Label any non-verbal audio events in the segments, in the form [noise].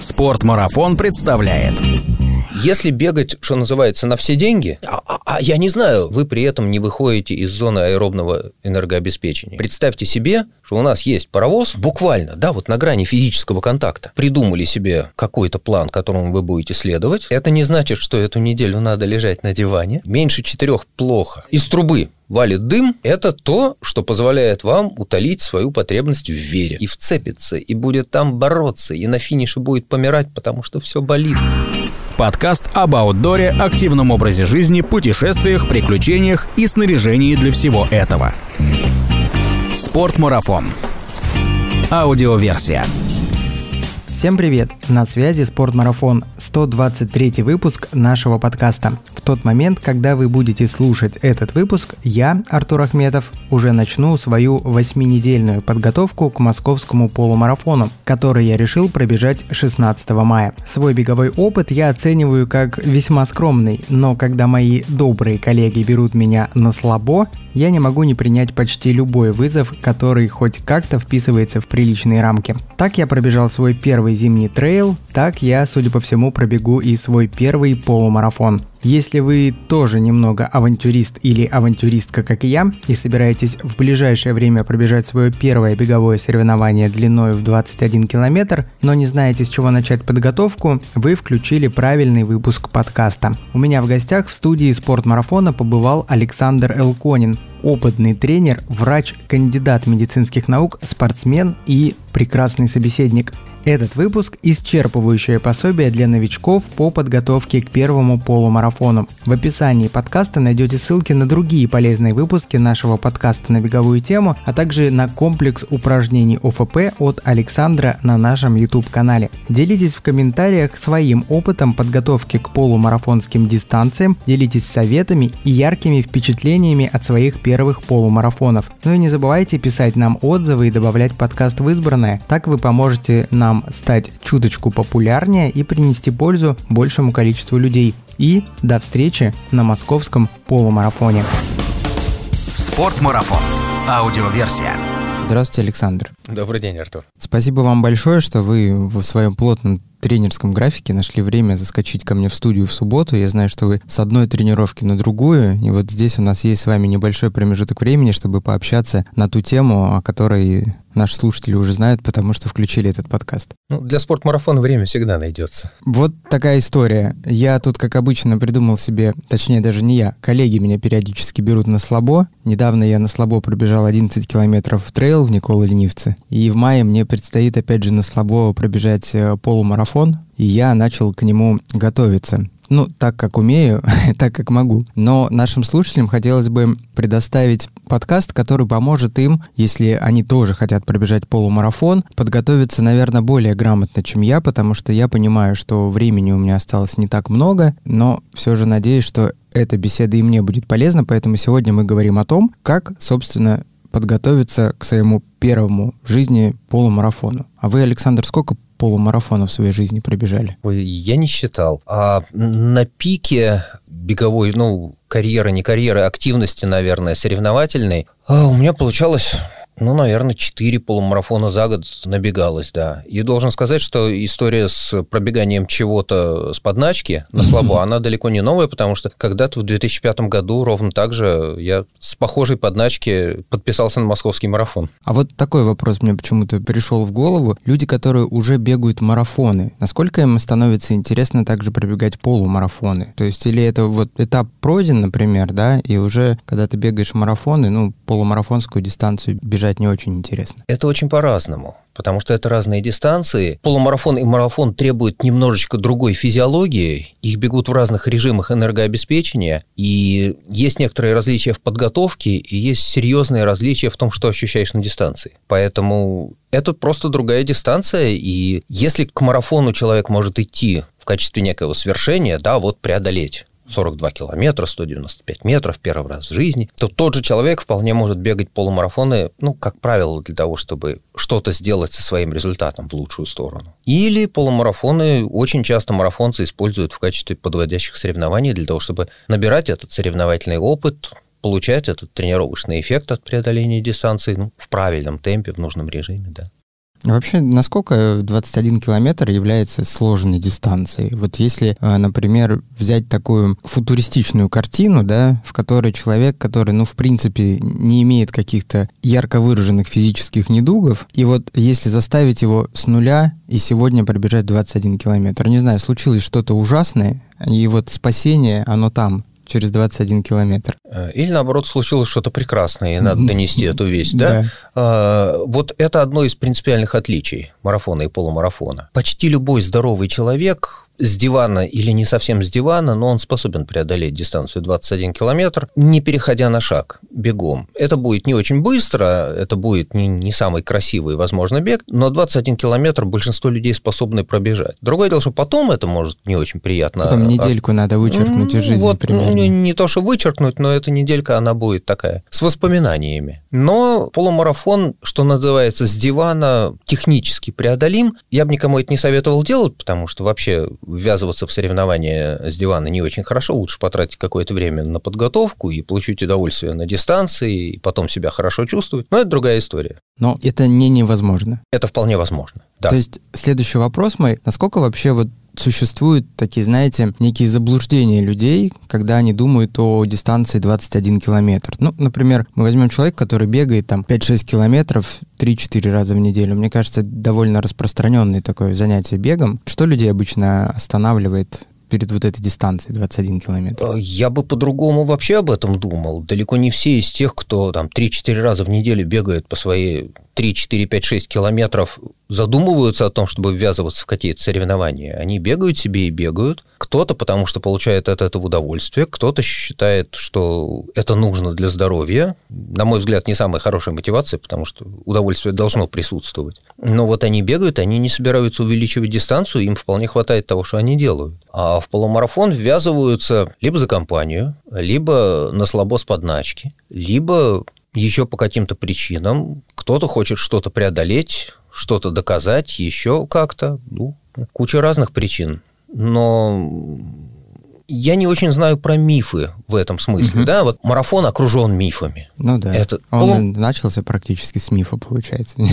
Спортмарафон представляет. Если бегать, что называется, на все деньги, а, я не знаю, вы при этом не выходите из зоны аэробного энергообеспечения. Представьте себе, что у нас есть паровоз, буквально, да, вот на грани физического контакта. Придумали себе какой-то план, которому вы будете следовать. Это не значит, что эту неделю надо лежать на диване. Меньше четырех плохо. Из трубы валит дым, это то, что позволяет вам утолить свою потребность в вере. И вцепиться, и будет там бороться, и на финише будет помирать, потому что все болит. Подкаст об аутдоре, активном образе жизни, путешествиях, приключениях и снаряжении для всего этого. Спортмарафон. Аудиоверсия. Всем привет! На связи Спортмарафон, 123 выпуск нашего подкаста. В тот момент, когда вы будете слушать этот выпуск, я, Артур Ахметов, уже начну свою восьминедельную подготовку к московскому полумарафону, который я решил пробежать 16 мая. Свой беговой опыт я оцениваю как весьма скромный, но когда мои добрые коллеги берут меня на слабо, я не могу не принять почти любой вызов, который хоть как-то вписывается в приличные рамки. Так я пробежал свой первый зимний трейл, так я, судя по всему, пробегу и свой первый полумарафон. Если вы тоже немного авантюрист или авантюристка, как и я, и собираетесь в ближайшее время пробежать свое первое беговое соревнование длиной в 21 километр, но не знаете, с чего начать подготовку, вы включили правильный выпуск подкаста. У меня в гостях в студии спортмарафона побывал Александр Элконин, опытный тренер, врач, кандидат медицинских наук, спортсмен и прекрасный собеседник. Этот выпуск – исчерпывающее пособие для новичков по подготовке к первому полумарафону. В описании подкаста найдете ссылки на другие полезные выпуски нашего подкаста на беговую тему, а также на комплекс упражнений ОФП от Александра на нашем YouTube-канале. Делитесь в комментариях своим опытом подготовки к полумарафонским дистанциям, делитесь советами и яркими впечатлениями от своих первых полумарафонов. Ну и не забывайте писать нам отзывы и добавлять подкаст в избранное. Так вы поможете нам стать чуточку популярнее и принести пользу большему количеству людей. И до встречи на московском полумарафоне. Спортмарафон. Аудиоверсия. Здравствуйте, Александр. Добрый день, Артур. Спасибо вам большое, что вы в своем плотном тренерском графике нашли время заскочить ко мне в студию в субботу. Я знаю, что вы с одной тренировки на другую, и вот здесь у нас есть с вами небольшой промежуток времени, чтобы пообщаться на ту тему, о которой наши слушатели уже знают, потому что включили этот подкаст. Ну, для спортмарафона время всегда найдется. Вот такая история. Я тут, как обычно, придумал себе, точнее даже не я, коллеги меня периодически берут на слабо. Недавно я на слабо пробежал 11 километров в трейл в Николы Ленивце. И в мае мне предстоит опять же на слабо пробежать э, полумарафон, и я начал к нему готовиться. Ну, так как умею, [laughs] так как могу. Но нашим слушателям хотелось бы предоставить подкаст, который поможет им, если они тоже хотят пробежать полумарафон, подготовиться, наверное, более грамотно, чем я, потому что я понимаю, что времени у меня осталось не так много, но все же надеюсь, что эта беседа и мне будет полезна, поэтому сегодня мы говорим о том, как, собственно, подготовиться к своему первому в жизни полумарафону. А вы, Александр, сколько полумарафонов в своей жизни пробежали? Я не считал. А на пике беговой, ну, карьеры, не карьеры, активности, наверное, соревновательной, а у меня получалось ну, наверное, 4 полумарафона за год набегалось, да. И должен сказать, что история с пробеганием чего-то с подначки на слабо, она далеко не новая, потому что когда-то в 2005 году ровно так же я с похожей подначки подписался на московский марафон. А вот такой вопрос мне почему-то пришел в голову. Люди, которые уже бегают марафоны, насколько им становится интересно также пробегать полумарафоны? То есть или это вот этап пройден, например, да, и уже когда ты бегаешь марафоны, ну, полумарафонскую дистанцию бежать бежать не очень интересно? Это очень по-разному потому что это разные дистанции. Полумарафон и марафон требуют немножечко другой физиологии, их бегут в разных режимах энергообеспечения, и есть некоторые различия в подготовке, и есть серьезные различия в том, что ощущаешь на дистанции. Поэтому это просто другая дистанция, и если к марафону человек может идти в качестве некого свершения, да, вот преодолеть 42 километра, 195 метров первый раз в жизни, то тот же человек вполне может бегать полумарафоны, ну, как правило, для того, чтобы что-то сделать со своим результатом в лучшую сторону. Или полумарафоны очень часто марафонцы используют в качестве подводящих соревнований для того, чтобы набирать этот соревновательный опыт, получать этот тренировочный эффект от преодоления дистанции ну, в правильном темпе, в нужном режиме, да. Вообще, насколько 21 километр является сложной дистанцией? Вот если, э, например, взять такую футуристичную картину, да, в которой человек, который, ну, в принципе, не имеет каких-то ярко выраженных физических недугов, и вот если заставить его с нуля и сегодня пробежать 21 километр, не знаю, случилось что-то ужасное, и вот спасение, оно там, через 21 километр. Э, или наоборот случилось что-то прекрасное, и надо донести эту весть, да? А, вот это одно из принципиальных отличий марафона и полумарафона. Почти любой здоровый человек с дивана или не совсем с дивана, но он способен преодолеть дистанцию 21 километр, не переходя на шаг, бегом. Это будет не очень быстро, это будет не, не самый красивый, возможно, бег, но 21 километр большинство людей способны пробежать. Другое дело, что потом это может не очень приятно. Потом а недельку надо вычеркнуть из жизни вот, примерно. Не, не то, что вычеркнуть, но эта неделька, она будет такая, с воспоминаниями. Но полумарафон, что называется, с дивана технически преодолим. Я бы никому это не советовал делать, потому что вообще ввязываться в соревнования с дивана не очень хорошо. Лучше потратить какое-то время на подготовку и получить удовольствие на дистанции, и потом себя хорошо чувствовать. Но это другая история. Но это не невозможно. Это вполне возможно. Да. То есть следующий вопрос мой, насколько вообще вот существуют такие, знаете, некие заблуждения людей, когда они думают о дистанции 21 километр. Ну, например, мы возьмем человека, который бегает там 5-6 километров 3-4 раза в неделю. Мне кажется, довольно распространенное такое занятие бегом. Что людей обычно останавливает перед вот этой дистанцией 21 километр? Э, я бы по-другому вообще об этом думал. Далеко не все из тех, кто там 3-4 раза в неделю бегает по своей 3, 4, 5, 6 километров задумываются о том, чтобы ввязываться в какие-то соревнования. Они бегают себе и бегают. Кто-то потому что получает от этого удовольствие, кто-то считает, что это нужно для здоровья. На мой взгляд, не самая хорошая мотивация, потому что удовольствие должно присутствовать. Но вот они бегают, они не собираются увеличивать дистанцию, им вполне хватает того, что они делают. А в полумарафон ввязываются либо за компанию, либо на слабо с подначки, либо еще по каким-то причинам. Кто-то хочет что-то преодолеть, что-то доказать, еще как-то. Ну, куча разных причин. Но я не очень знаю про мифы в этом смысле, угу. да, вот марафон окружен мифами. Ну да, Это он полу... начался практически с мифа, получается. [laughs]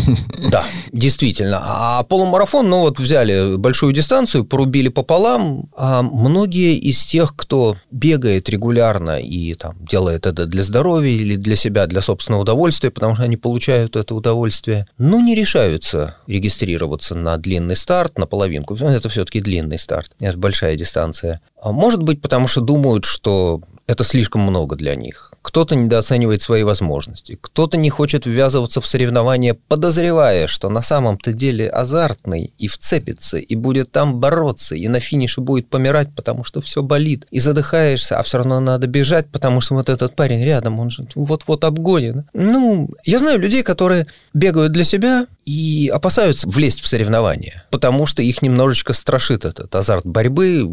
Да, действительно. А полумарафон, ну вот взяли большую дистанцию, порубили пополам, а многие из тех, кто бегает регулярно и там делает это для здоровья или для себя, для собственного удовольствия, потому что они получают это удовольствие, ну не решаются регистрироваться на длинный старт, на половинку. Это все-таки длинный старт, это большая дистанция. А может быть, потому что думают, что это слишком много для них. Кто-то недооценивает свои возможности, кто-то не хочет ввязываться в соревнования, подозревая, что на самом-то деле азартный и вцепится, и будет там бороться, и на финише будет помирать, потому что все болит, и задыхаешься, а все равно надо бежать, потому что вот этот парень рядом, он же вот-вот обгонит. Ну, я знаю людей, которые бегают для себя, и опасаются влезть в соревнования, потому что их немножечко страшит этот азарт борьбы.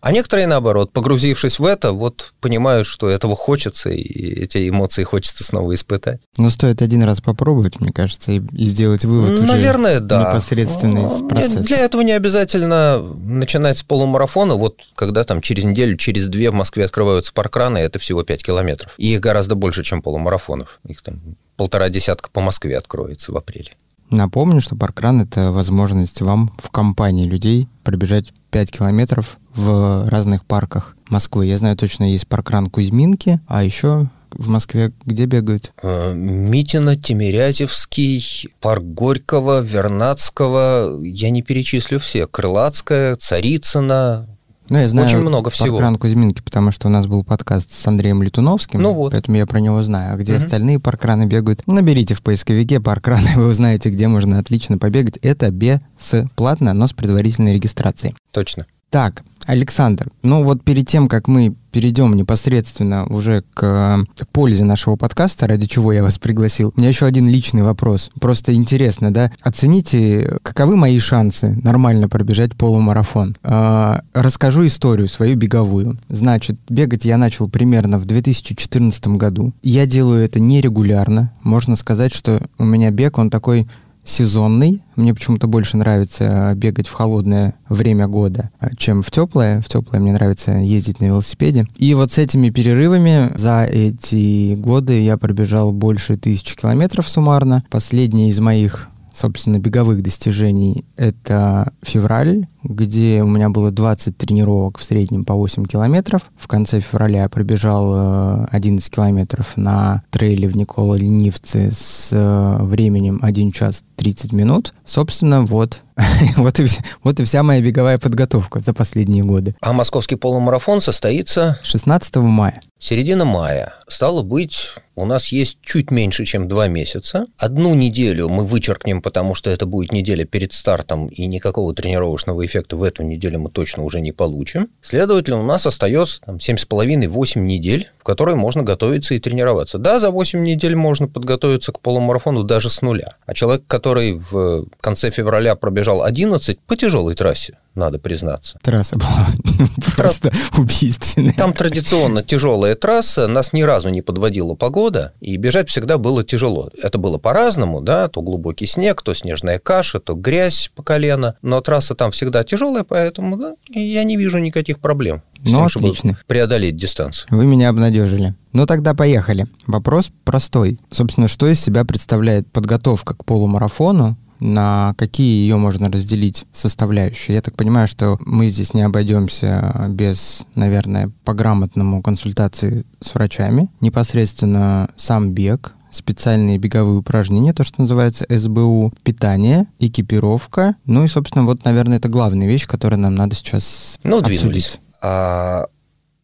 А некоторые, наоборот, погрузившись в это, вот понимают, что этого хочется, и эти эмоции хочется снова испытать. Ну, стоит один раз попробовать, мне кажется, и, и сделать вывод Наверное, уже да. непосредственно из процесса. Для этого не обязательно начинать с полумарафона. Вот когда там через неделю, через две в Москве открываются паркраны, это всего 5 километров. И их гораздо больше, чем полумарафонов. Их там полтора десятка по Москве откроется в апреле. Напомню, что паркран — это возможность вам в компании людей пробежать 5 километров в разных парках Москвы. Я знаю точно, есть паркран Кузьминки, а еще в Москве где бегают? Э, Митина, Тимирязевский, парк Горького, Вернадского. Я не перечислю все. Крылатская, Царицына, ну, я знаю Очень много всего. Паркран Кузьминки, потому что у нас был подкаст с Андреем Летуновским, ну вот. поэтому я про него знаю. А где угу. остальные паркраны бегают? Наберите в поисковике паркраны, [laughs] вы узнаете, где можно отлично побегать. Это бесплатно, но с предварительной регистрацией. Точно. Так, Александр, ну вот перед тем, как мы перейдем непосредственно уже к пользе нашего подкаста, ради чего я вас пригласил, у меня еще один личный вопрос. Просто интересно, да? Оцените, каковы мои шансы нормально пробежать полумарафон. А, расскажу историю свою беговую. Значит, бегать я начал примерно в 2014 году. Я делаю это нерегулярно. Можно сказать, что у меня бег, он такой сезонный. Мне почему-то больше нравится бегать в холодное время года, чем в теплое. В теплое мне нравится ездить на велосипеде. И вот с этими перерывами за эти годы я пробежал больше тысячи километров суммарно. Последний из моих собственно, беговых достижений — это февраль, где у меня было 20 тренировок в среднем по 8 километров. В конце февраля я пробежал 11 э, километров на трейле в Никола Ленивце с э, временем 1 час 30 минут. Собственно, вот [laughs] вот, и, вот и вся моя беговая подготовка за последние годы. А московский полумарафон состоится... 16 мая. Середина мая. Стало быть, у нас есть чуть меньше, чем два месяца. Одну неделю мы вычеркнем, потому что это будет неделя перед стартом, и никакого тренировочного эффекта в эту неделю мы точно уже не получим. Следовательно, у нас остается там, 7,5-8 недель, в которые можно готовиться и тренироваться. Да, за 8 недель можно подготовиться к полумарафону даже с нуля. А человек, который в конце февраля пробежал 11 по тяжелой трассе, надо признаться. Трасса была [laughs] просто убийственная. Там традиционно тяжелая трасса, нас ни разу не подводила погода, и бежать всегда было тяжело. Это было по-разному, да, то глубокий снег, то снежная каша, то грязь по колено, но трасса там всегда тяжелая, поэтому да, я не вижу никаких проблем. Ну, отлично. преодолеть дистанцию. Вы меня обнадежили. Ну, тогда поехали. Вопрос простой. Собственно, что из себя представляет подготовка к полумарафону на какие ее можно разделить составляющие. Я так понимаю, что мы здесь не обойдемся без, наверное, по грамотному консультации с врачами. Непосредственно сам бег, специальные беговые упражнения, то, что называется СБУ, питание, экипировка. Ну и, собственно, вот, наверное, это главная вещь, которую нам надо сейчас ну, обсудить. Двинулись. А,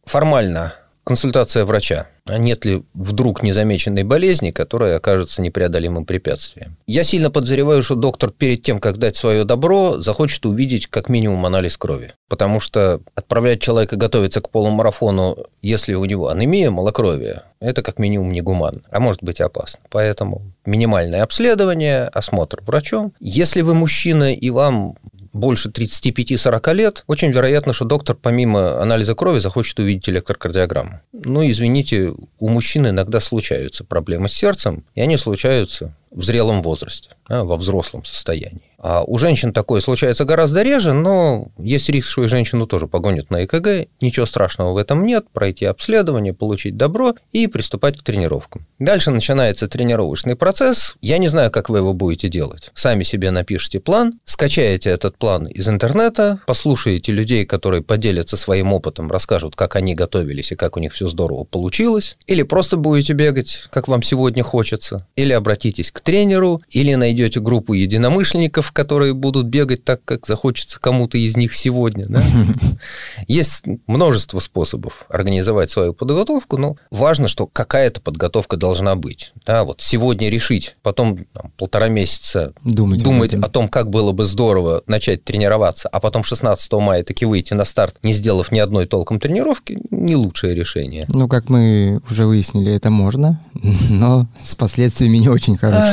формально консультация врача. А нет ли вдруг незамеченной болезни, которая окажется непреодолимым препятствием? Я сильно подозреваю, что доктор перед тем, как дать свое добро, захочет увидеть как минимум анализ крови. Потому что отправлять человека готовиться к полумарафону, если у него анемия, малокровие, это как минимум негуманно, а может быть опасно. Поэтому минимальное обследование, осмотр врачом. Если вы мужчина и вам больше 35-40 лет, очень вероятно, что доктор помимо анализа крови захочет увидеть электрокардиограмму. Ну, извините, у мужчин иногда случаются проблемы с сердцем, и они случаются в зрелом возрасте, а, во взрослом состоянии. А у женщин такое случается гораздо реже, но есть риск, что и женщину тоже погонят на ЭКГ. Ничего страшного в этом нет. Пройти обследование, получить добро и приступать к тренировкам. Дальше начинается тренировочный процесс. Я не знаю, как вы его будете делать. Сами себе напишите план, скачаете этот план из интернета, послушаете людей, которые поделятся своим опытом, расскажут, как они готовились и как у них все здорово получилось. Или просто будете бегать, как вам сегодня хочется. Или обратитесь к тренеру, или найдете группу единомышленников, которые будут бегать так, как захочется кому-то из них сегодня. Да? [laughs] Есть множество способов организовать свою подготовку, но важно, что какая-то подготовка должна быть. Да, вот сегодня решить, потом там, полтора месяца думать, думать о том, как было бы здорово начать тренироваться, а потом 16 мая таки выйти на старт, не сделав ни одной толком тренировки, не лучшее решение. Ну, как мы уже выяснили, это можно, [laughs] но с последствиями не очень хорошими.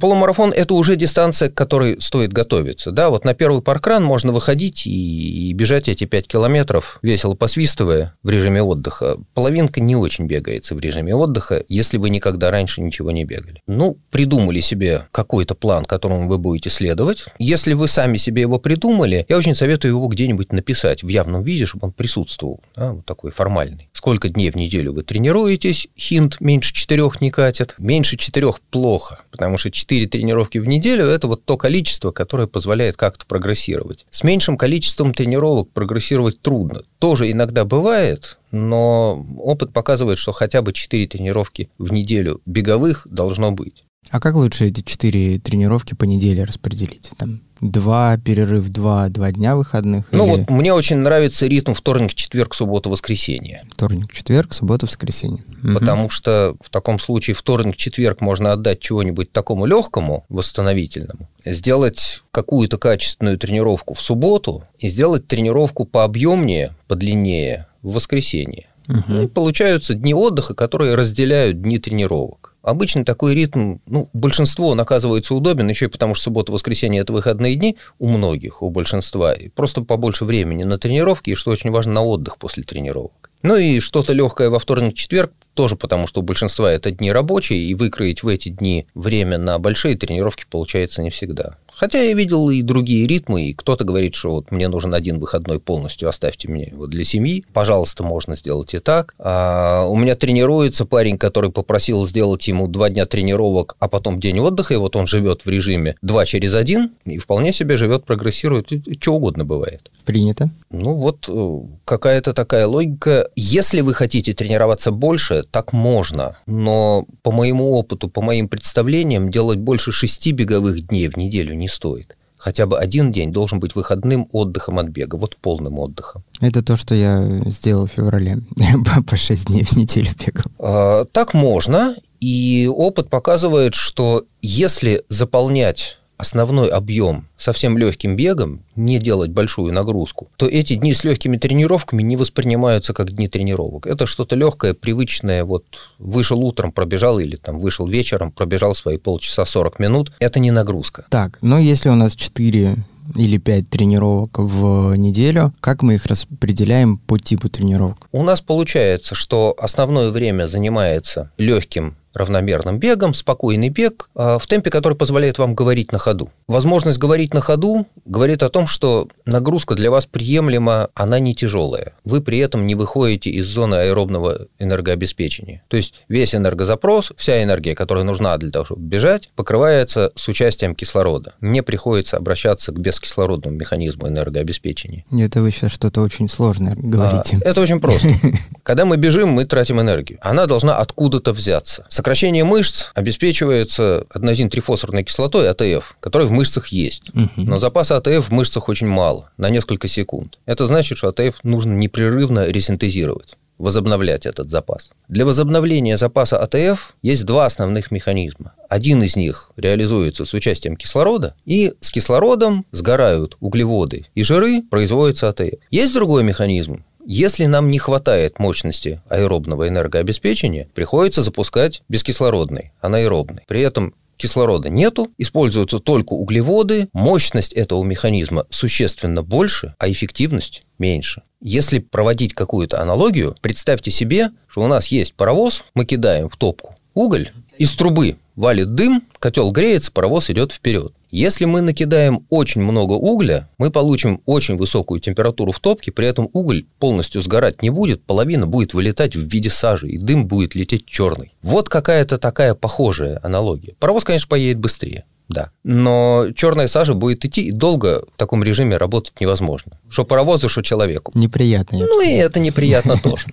Полумарафон – это уже дистанция, к которой стоит готовиться. Да, вот на первый паркран можно выходить и, бежать эти 5 километров, весело посвистывая в режиме отдыха. Половинка не очень бегается в режиме отдыха, если вы никогда раньше ничего не бегали. Ну, придумали себе какой-то план, которому вы будете следовать. Если вы сами себе его придумали, я очень советую его где-нибудь написать в явном виде, чтобы он присутствовал, да, вот такой формальный. Сколько дней в неделю вы тренируетесь, хинт меньше четырех не катит, меньше четырех плохо, потому что 4 тренировки в неделю – это вот то количество, которое позволяет как-то прогрессировать. С меньшим количеством тренировок прогрессировать трудно. Тоже иногда бывает, но опыт показывает, что хотя бы 4 тренировки в неделю беговых должно быть. А как лучше эти четыре тренировки по неделе распределить? Там два, перерыв два, два дня выходных? Ну или... вот мне очень нравится ритм вторник, четверг, суббота, воскресенье. Вторник, четверг, суббота, воскресенье. Потому угу. что в таком случае вторник, четверг можно отдать чего-нибудь такому легкому, восстановительному, сделать какую-то качественную тренировку в субботу и сделать тренировку пообъемнее, подлиннее в воскресенье. Угу. И получаются дни отдыха, которые разделяют дни тренировок. Обычно такой ритм, ну, большинство он оказывается удобен, еще и потому, что суббота, воскресенье – это выходные дни у многих, у большинства. И просто побольше времени на тренировки, и, что очень важно, на отдых после тренировок. Ну и что-то легкое во вторник-четверг, тоже потому, что у большинства это дни рабочие, и выкроить в эти дни время на большие тренировки получается не всегда. Хотя я видел и другие ритмы, и кто-то говорит, что вот мне нужен один выходной полностью, оставьте мне его для семьи. Пожалуйста, можно сделать и так. А у меня тренируется парень, который попросил сделать ему два дня тренировок, а потом день отдыха, и вот он живет в режиме два через один, и вполне себе живет, прогрессирует, и, и что угодно бывает. Принято. Ну вот э, какая-то такая логика. Если вы хотите тренироваться больше, так можно. Но по моему опыту, по моим представлениям, делать больше шести беговых дней в неделю не стоит. Хотя бы один день должен быть выходным отдыхом от бега, вот полным отдыхом. Это то, что я сделал в феврале. [laughs] По 6 дней в неделю бегал. А, так можно, и опыт показывает, что если заполнять основной объем совсем легким бегом, не делать большую нагрузку, то эти дни с легкими тренировками не воспринимаются как дни тренировок. Это что-то легкое, привычное, вот вышел утром, пробежал или там вышел вечером, пробежал свои полчаса 40 минут. Это не нагрузка. Так, но если у нас 4 или 5 тренировок в неделю, как мы их распределяем по типу тренировок? У нас получается, что основное время занимается легким равномерным бегом, спокойный бег а, в темпе, который позволяет вам говорить на ходу. Возможность говорить на ходу говорит о том, что нагрузка для вас приемлема, она не тяжелая. Вы при этом не выходите из зоны аэробного энергообеспечения. То есть весь энергозапрос, вся энергия, которая нужна для того, чтобы бежать, покрывается с участием кислорода. Не приходится обращаться к бескислородному механизму энергообеспечения. Это вы сейчас что-то очень сложное говорите. А, это очень просто. [laughs] Когда мы бежим, мы тратим энергию. Она должна откуда-то взяться. Сокращение мышц обеспечивается аденозин-трифосфорной кислотой АТФ, которая в мышцах есть. Угу. Но запаса АТФ в мышцах очень мало, на несколько секунд. Это значит, что АТФ нужно непрерывно ресинтезировать возобновлять этот запас. Для возобновления запаса АТФ есть два основных механизма. Один из них реализуется с участием кислорода, и с кислородом сгорают углеводы и жиры, производится АТФ. Есть другой механизм, если нам не хватает мощности аэробного энергообеспечения, приходится запускать бескислородный, анаэробный. При этом кислорода нету, используются только углеводы, мощность этого механизма существенно больше, а эффективность меньше. Если проводить какую-то аналогию, представьте себе, что у нас есть паровоз, мы кидаем в топку уголь, из трубы валит дым, котел греется, паровоз идет вперед. Если мы накидаем очень много угля, мы получим очень высокую температуру в топке, при этом уголь полностью сгорать не будет, половина будет вылетать в виде сажи, и дым будет лететь черный. Вот какая-то такая похожая аналогия. Паровоз, конечно, поедет быстрее. Да. Но черная сажа будет идти, и долго в таком режиме работать невозможно. Что паровозу, что человеку. Неприятно. Ну и это неприятно [laughs] тоже.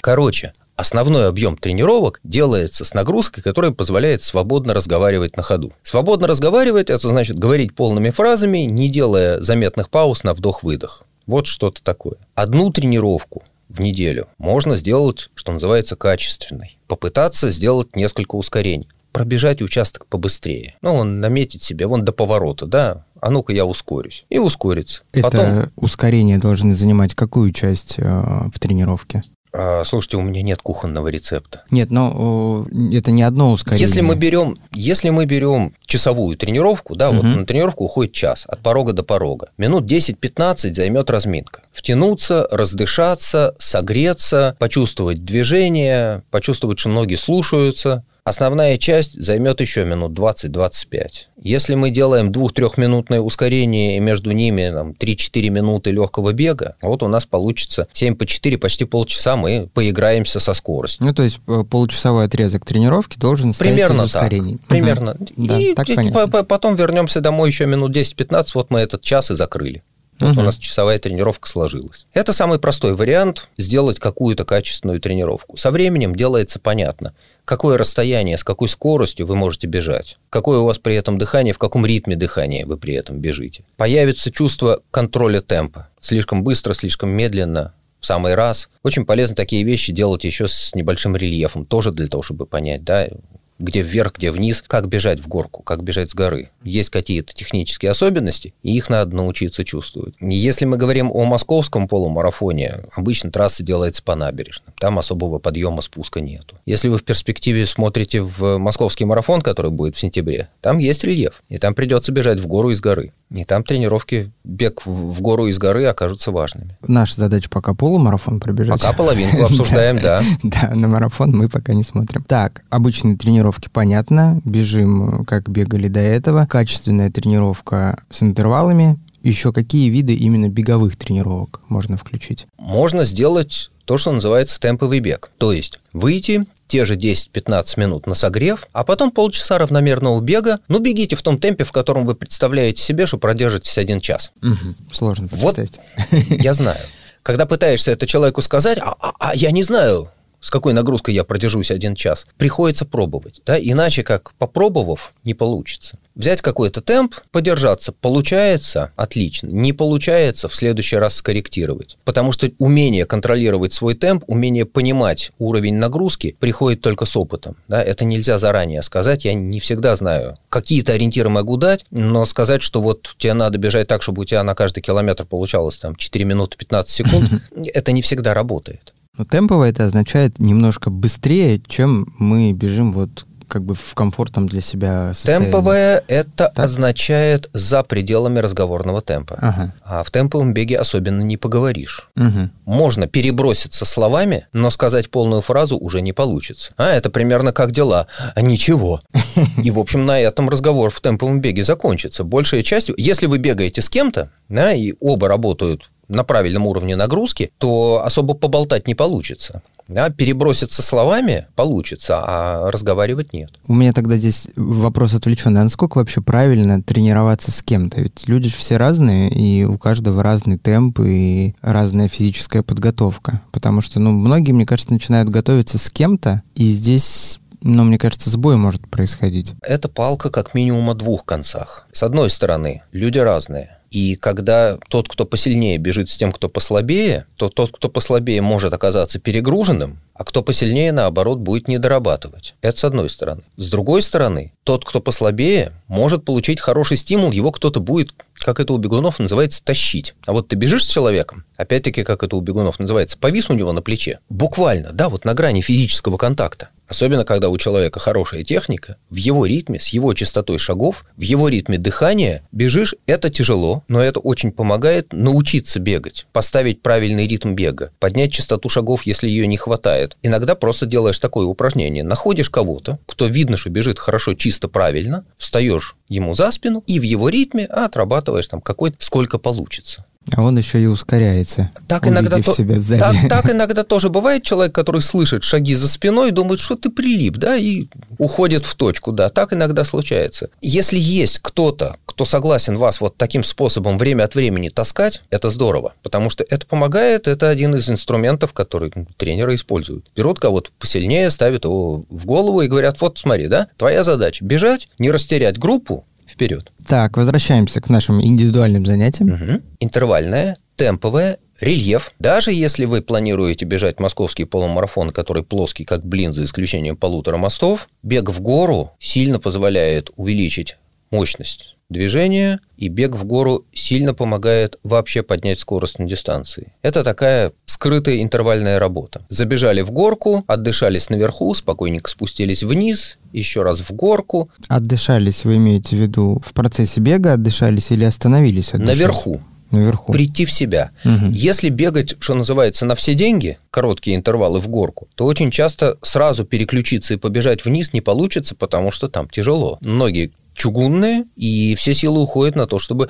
Короче, Основной объем тренировок делается с нагрузкой, которая позволяет свободно разговаривать на ходу. Свободно разговаривать – это значит говорить полными фразами, не делая заметных пауз на вдох-выдох. Вот что-то такое. Одну тренировку в неделю можно сделать, что называется, качественной. Попытаться сделать несколько ускорений. Пробежать участок побыстрее. Ну, он наметить себе, вон до поворота, да, а ну-ка я ускорюсь. И ускориться. Это Потом... ускорения должны занимать какую часть э, в тренировке? А, слушайте, у меня нет кухонного рецепта. Нет, но это не одно ускорение. Если мы берем, если мы берем часовую тренировку, да, угу. вот на тренировку уходит час от порога до порога. Минут 10-15 займет разминка. Втянуться, раздышаться, согреться, почувствовать движение, почувствовать, что ноги слушаются, Основная часть займет еще минут 20-25. Если мы делаем 2-3-минутное ускорение и между ними там, 3-4 минуты легкого бега, вот у нас получится 7 по 4, почти полчаса мы поиграемся со скоростью. Ну, то есть э, получасовой отрезок тренировки должен стоять примерно из ускорений. Так, примерно. Угу. Да, и, так и потом вернемся домой еще минут 10-15, вот мы этот час и закрыли. Вот угу. у нас часовая тренировка сложилась. Это самый простой вариант сделать какую-то качественную тренировку. Со временем делается понятно, какое расстояние, с какой скоростью вы можете бежать, какое у вас при этом дыхание, в каком ритме дыхания вы при этом бежите. Появится чувство контроля темпа. Слишком быстро, слишком медленно, в самый раз. Очень полезно такие вещи делать еще с небольшим рельефом, тоже для того, чтобы понять, да, где вверх, где вниз, как бежать в горку, как бежать с горы. Есть какие-то технические особенности, и их надо научиться чувствовать. Если мы говорим о московском полумарафоне, обычно трасса делается по набережным. Там особого подъема, спуска нету. Если вы в перспективе смотрите в московский марафон, который будет в сентябре, там есть рельеф, и там придется бежать в гору из горы. И там тренировки бег в гору из горы окажутся важными. Наша задача пока полумарафон пробежать. Пока половинку обсуждаем, [laughs] да. Да, на марафон мы пока не смотрим. Так, обычные тренировки понятно, бежим, как бегали до этого. Качественная тренировка с интервалами, еще какие виды именно беговых тренировок можно включить? Можно сделать то, что называется темповый бег. То есть выйти, те же 10-15 минут на согрев, а потом полчаса равномерного бега. Ну, бегите в том темпе, в котором вы представляете себе, что продержитесь один час. Угу, сложно Вот, я знаю. [laughs] Когда пытаешься это человеку сказать, а, а, а я не знаю, с какой нагрузкой я продержусь один час, приходится пробовать. Да? Иначе как попробовав, не получится. Взять какой-то темп, подержаться, получается отлично, не получается в следующий раз скорректировать. Потому что умение контролировать свой темп, умение понимать уровень нагрузки приходит только с опытом. Да? Это нельзя заранее сказать, я не всегда знаю. Какие-то ориентиры могу дать, но сказать, что вот тебе надо бежать так, чтобы у тебя на каждый километр получалось там 4 минуты 15 секунд, [laughs] это не всегда работает. Но темпово это означает немножко быстрее, чем мы бежим вот как бы в комфортном для себя состоянии. Темповое это так? означает за пределами разговорного темпа. Ага. А в темповом беге особенно не поговоришь. Угу. Можно переброситься словами, но сказать полную фразу уже не получится. А это примерно как дела. А ничего. И, в общем, на этом разговор в темповом беге закончится. Большая часть, если вы бегаете с кем-то, да, и оба работают на правильном уровне нагрузки, то особо поболтать не получится. Да, переброситься словами получится, а разговаривать нет. У меня тогда здесь вопрос отвлеченный. А насколько вообще правильно тренироваться с кем-то? Ведь люди же все разные, и у каждого разный темп и разная физическая подготовка. Потому что, ну, многие, мне кажется, начинают готовиться с кем-то, и здесь но мне кажется, сбой может происходить. Это палка как минимум о двух концах. С одной стороны, люди разные. И когда тот, кто посильнее, бежит с тем, кто послабее, то тот, кто послабее, может оказаться перегруженным, а кто посильнее, наоборот, будет недорабатывать. Это с одной стороны. С другой стороны, тот, кто послабее, может получить хороший стимул, его кто-то будет, как это у бегунов называется, тащить. А вот ты бежишь с человеком, опять-таки, как это у бегунов называется, повис у него на плече. Буквально, да, вот на грани физического контакта. Особенно, когда у человека хорошая техника, в его ритме, с его частотой шагов, в его ритме дыхания бежишь, это тяжело, но это очень помогает научиться бегать, поставить правильный ритм бега, поднять частоту шагов, если ее не хватает. Иногда просто делаешь такое упражнение. Находишь кого-то, кто видно, что бежит хорошо, чисто правильно, встаешь ему за спину и в его ритме отрабатываешь там какой-то, сколько получится. А он еще и ускоряется. Так иногда, то, себя сзади. Так, [laughs] так иногда тоже бывает человек, который слышит шаги за спиной, думает, что ты прилип, да, и уходит в точку, да. Так иногда случается. Если есть кто-то, кто согласен вас вот таким способом время от времени таскать, это здорово, потому что это помогает, это один из инструментов, который тренеры используют. Берут кого-то посильнее, ставят его в голову и говорят, вот смотри, да, твоя задача бежать, не растерять группу, вперед. Так, возвращаемся к нашим индивидуальным занятиям. Угу. Интервальное, темповое, рельеф. Даже если вы планируете бежать московский полумарафон, который плоский, как блин, за исключением полутора мостов, бег в гору сильно позволяет увеличить мощность движения, и бег в гору сильно помогает вообще поднять скорость на дистанции. Это такая скрытая интервальная работа. Забежали в горку, отдышались наверху, спокойненько спустились вниз, еще раз в горку. Отдышались, вы имеете в виду в процессе бега отдышались или остановились? Отдышались? Наверху. Наверху. Прийти в себя. Угу. Если бегать, что называется, на все деньги, короткие интервалы в горку, то очень часто сразу переключиться и побежать вниз не получится, потому что там тяжело. Ноги чугунные, и все силы уходят на то, чтобы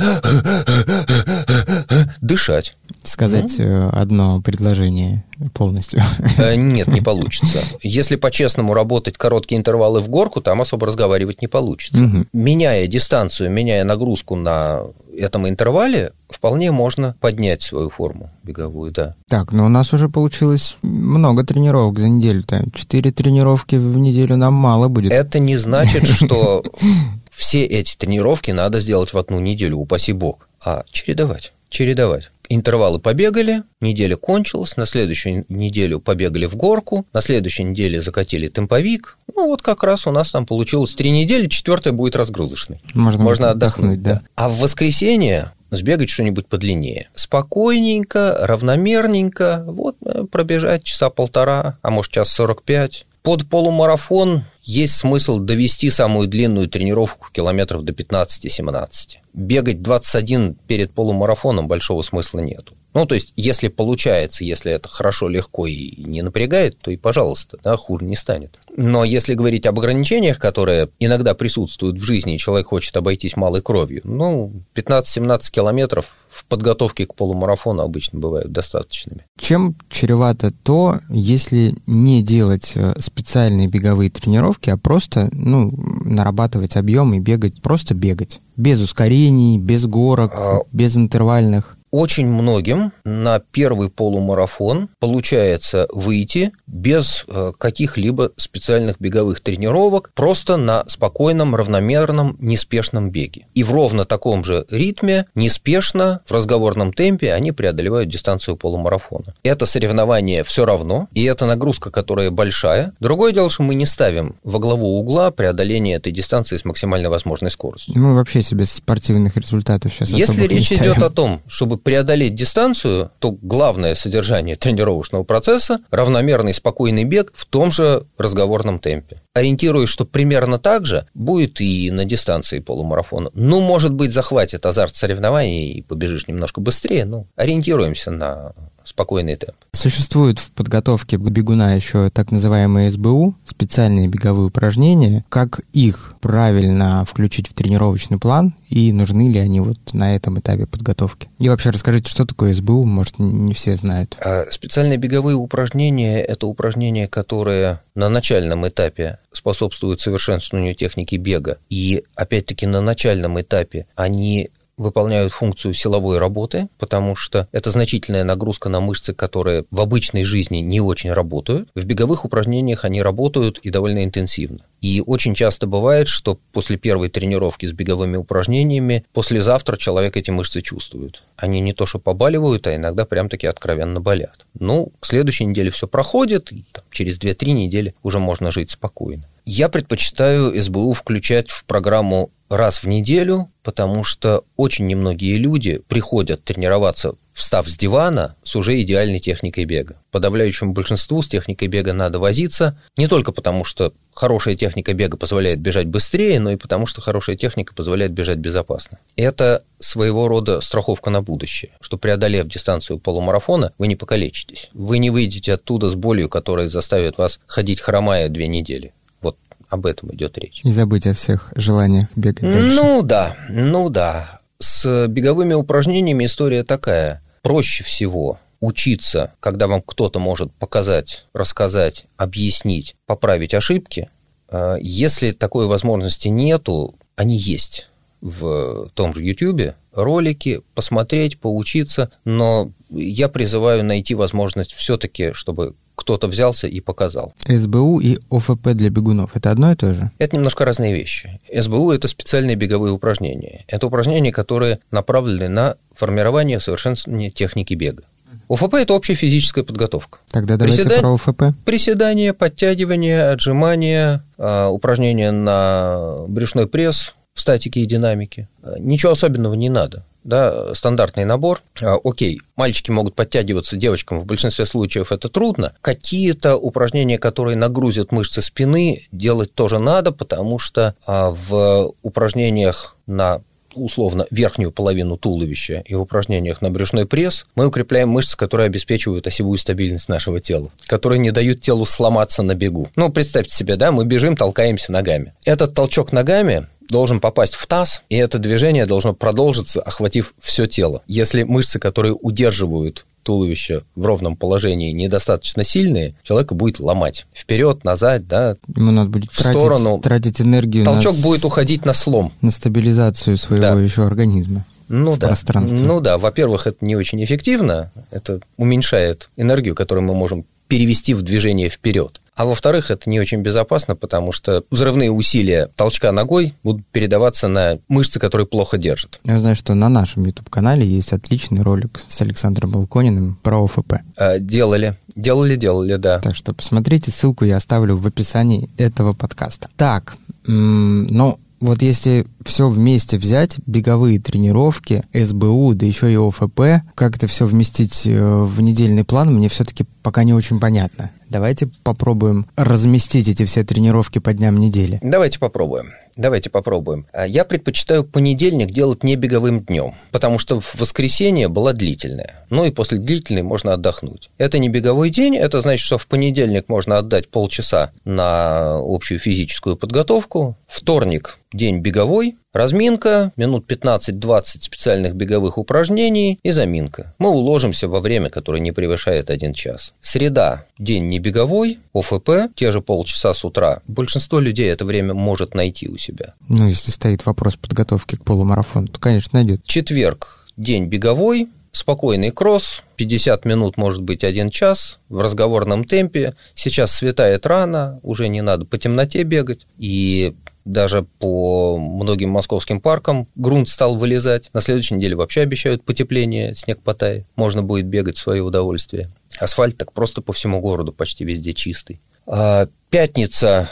дышать. Сказать mm одно предложение полностью. Э, нет, не получится. Если по-честному работать короткие интервалы в горку, там особо разговаривать не получится. Угу. Меняя дистанцию, меняя нагрузку на этом интервале, вполне можно поднять свою форму беговую, да. Так, но у нас уже получилось много тренировок за неделю-то. Четыре тренировки в неделю нам мало будет. Это не значит, что [laughs] все эти тренировки надо сделать в одну неделю, упаси бог, а чередовать, чередовать. Интервалы побегали, неделя кончилась, на следующую неделю побегали в горку, на следующей неделе закатили темповик. Ну, вот как раз у нас там получилось три недели, четвертая будет разгрузочной. Можно, Можно отдохнуть, да. да. А в воскресенье сбегать что-нибудь подлиннее. Спокойненько, равномерненько, вот э, пробежать часа полтора, а может час сорок пять. Под полумарафон есть смысл довести самую длинную тренировку километров до 15-17. Бегать 21 перед полумарафоном большого смысла нету. Ну, то есть, если получается, если это хорошо, легко и не напрягает, то и пожалуйста, да, хуже не станет. Но если говорить об ограничениях, которые иногда присутствуют в жизни, и человек хочет обойтись малой кровью, ну, 15-17 километров в подготовке к полумарафону обычно бывают достаточными. Чем чревато то, если не делать э, специальные беговые тренировки, а просто ну, нарабатывать объем и бегать, просто бегать? Без ускорений, без горок, а... без интервальных очень многим на первый полумарафон получается выйти без э, каких-либо специальных беговых тренировок, просто на спокойном, равномерном, неспешном беге. И в ровно таком же ритме, неспешно, в разговорном темпе они преодолевают дистанцию полумарафона. Это соревнование все равно, и это нагрузка, которая большая. Другое дело, что мы не ставим во главу угла преодоление этой дистанции с максимально возможной скоростью. Мы вообще себе спортивных результатов сейчас Если речь идет о том, чтобы преодолеть дистанцию, то главное содержание тренировочного процесса – равномерный спокойный бег в том же разговорном темпе. Ориентируюсь, что примерно так же будет и на дистанции полумарафона. Ну, может быть, захватит азарт соревнований и побежишь немножко быстрее, ну, ориентируемся на спокойный темп. Существует в подготовке бегуна еще так называемые СБУ, специальные беговые упражнения. Как их правильно включить в тренировочный план и нужны ли они вот на этом этапе подготовки? И вообще расскажите, что такое СБУ, может, не все знают. А специальные беговые упражнения – это упражнения, которые на начальном этапе способствуют совершенствованию техники бега. И, опять-таки, на начальном этапе они выполняют функцию силовой работы, потому что это значительная нагрузка на мышцы, которые в обычной жизни не очень работают. В беговых упражнениях они работают и довольно интенсивно. И очень часто бывает, что после первой тренировки с беговыми упражнениями, послезавтра человек эти мышцы чувствует. Они не то что побаливают, а иногда прям-таки откровенно болят. Ну, к следующей неделе все проходит, и там, через 2-3 недели уже можно жить спокойно. Я предпочитаю СБУ включать в программу раз в неделю, потому что очень немногие люди приходят тренироваться, встав с дивана, с уже идеальной техникой бега. Подавляющему большинству с техникой бега надо возиться, не только потому, что хорошая техника бега позволяет бежать быстрее, но и потому, что хорошая техника позволяет бежать безопасно. Это своего рода страховка на будущее, что преодолев дистанцию полумарафона, вы не покалечитесь. Вы не выйдете оттуда с болью, которая заставит вас ходить хромая две недели. Об этом идет речь. И забыть о всех желаниях бегать дальше. Ну да, ну да. С беговыми упражнениями история такая. Проще всего учиться, когда вам кто-то может показать, рассказать, объяснить, поправить ошибки. А если такой возможности нету, они есть в том же YouTube, ролики, посмотреть, поучиться, но я призываю найти возможность все-таки, чтобы кто-то взялся и показал. СБУ и ОФП для бегунов – это одно и то же? Это немножко разные вещи. СБУ – это специальные беговые упражнения. Это упражнения, которые направлены на формирование совершенствование техники бега. ОФП – это общая физическая подготовка. Тогда давайте Приседа... про ОФП. Приседания, подтягивания, отжимания, а, упражнения на брюшной пресс в статике и динамике. Ничего особенного не надо да, стандартный набор. А, окей, мальчики могут подтягиваться, девочкам в большинстве случаев это трудно. Какие-то упражнения, которые нагрузят мышцы спины, делать тоже надо, потому что а, в упражнениях на условно верхнюю половину туловища и в упражнениях на брюшной пресс мы укрепляем мышцы, которые обеспечивают осевую стабильность нашего тела, которые не дают телу сломаться на бегу. Ну, представьте себе, да, мы бежим, толкаемся ногами. Этот толчок ногами должен попасть в таз, и это движение должно продолжиться, охватив все тело. Если мышцы, которые удерживают туловище в ровном положении недостаточно сильные, человека будет ломать. Вперед, назад, да, Ему надо будет в тратить, сторону. Тратить энергию. Толчок на... будет уходить на слом. На стабилизацию своего да. еще организма. Ну да. Пространстве. Ну да, во-первых, это не очень эффективно, это уменьшает энергию, которую мы можем перевести в движение вперед. А во-вторых, это не очень безопасно, потому что взрывные усилия толчка ногой будут передаваться на мышцы, которые плохо держат. Я знаю, что на нашем YouTube-канале есть отличный ролик с Александром Балкониным про ОФП. А, делали, делали, делали, да. Так что посмотрите, ссылку я оставлю в описании этого подкаста. Так, ну, Вот если все вместе взять, беговые тренировки, СБУ, да еще и ОФП, как это все вместить э, в недельный план, мне все-таки пока не очень понятно. Давайте попробуем разместить эти все тренировки по дням недели. Давайте попробуем. Давайте попробуем. А, я предпочитаю понедельник делать не беговым днем, потому что в воскресенье была длительная. Ну и после длительной можно отдохнуть. Это не беговой день, это значит, что в понедельник можно отдать полчаса на общую физическую подготовку. Вторник день беговой, разминка, минут 15-20 специальных беговых упражнений и заминка. Мы уложимся во время, которое не превышает один час. Среда, день не беговой, ОФП, те же полчаса с утра. Большинство людей это время может найти у себя. Ну, если стоит вопрос подготовки к полумарафону, то, конечно, найдет. Четверг, день беговой, спокойный кросс, 50 минут, может быть, один час в разговорном темпе. Сейчас светает рано, уже не надо по темноте бегать. И даже по многим московским паркам грунт стал вылезать. На следующей неделе вообще обещают потепление, снег потает. Можно будет бегать в свое удовольствие. Асфальт так просто по всему городу почти везде чистый. А пятница